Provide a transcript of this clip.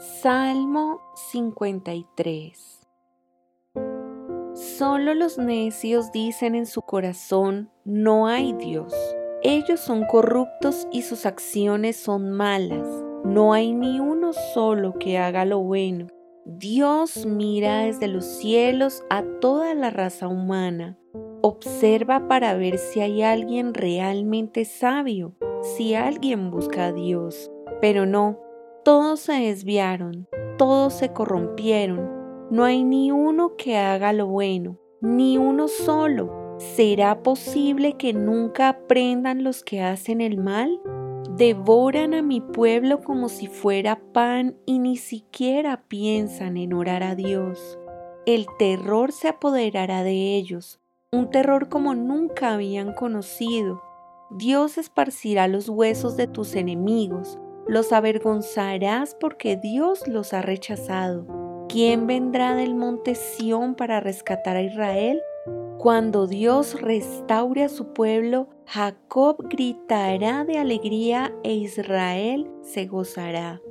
Salmo 53 Solo los necios dicen en su corazón, no hay Dios. Ellos son corruptos y sus acciones son malas. No hay ni uno solo que haga lo bueno. Dios mira desde los cielos a toda la raza humana. Observa para ver si hay alguien realmente sabio, si alguien busca a Dios. Pero no, todos se desviaron, todos se corrompieron, no hay ni uno que haga lo bueno, ni uno solo. ¿Será posible que nunca aprendan los que hacen el mal? Devoran a mi pueblo como si fuera pan y ni siquiera piensan en orar a Dios. El terror se apoderará de ellos, un terror como nunca habían conocido. Dios esparcirá los huesos de tus enemigos, los avergonzarás porque Dios los ha rechazado. ¿Quién vendrá del monte Sión para rescatar a Israel? Cuando Dios restaure a su pueblo, Jacob gritará de alegría e Israel se gozará.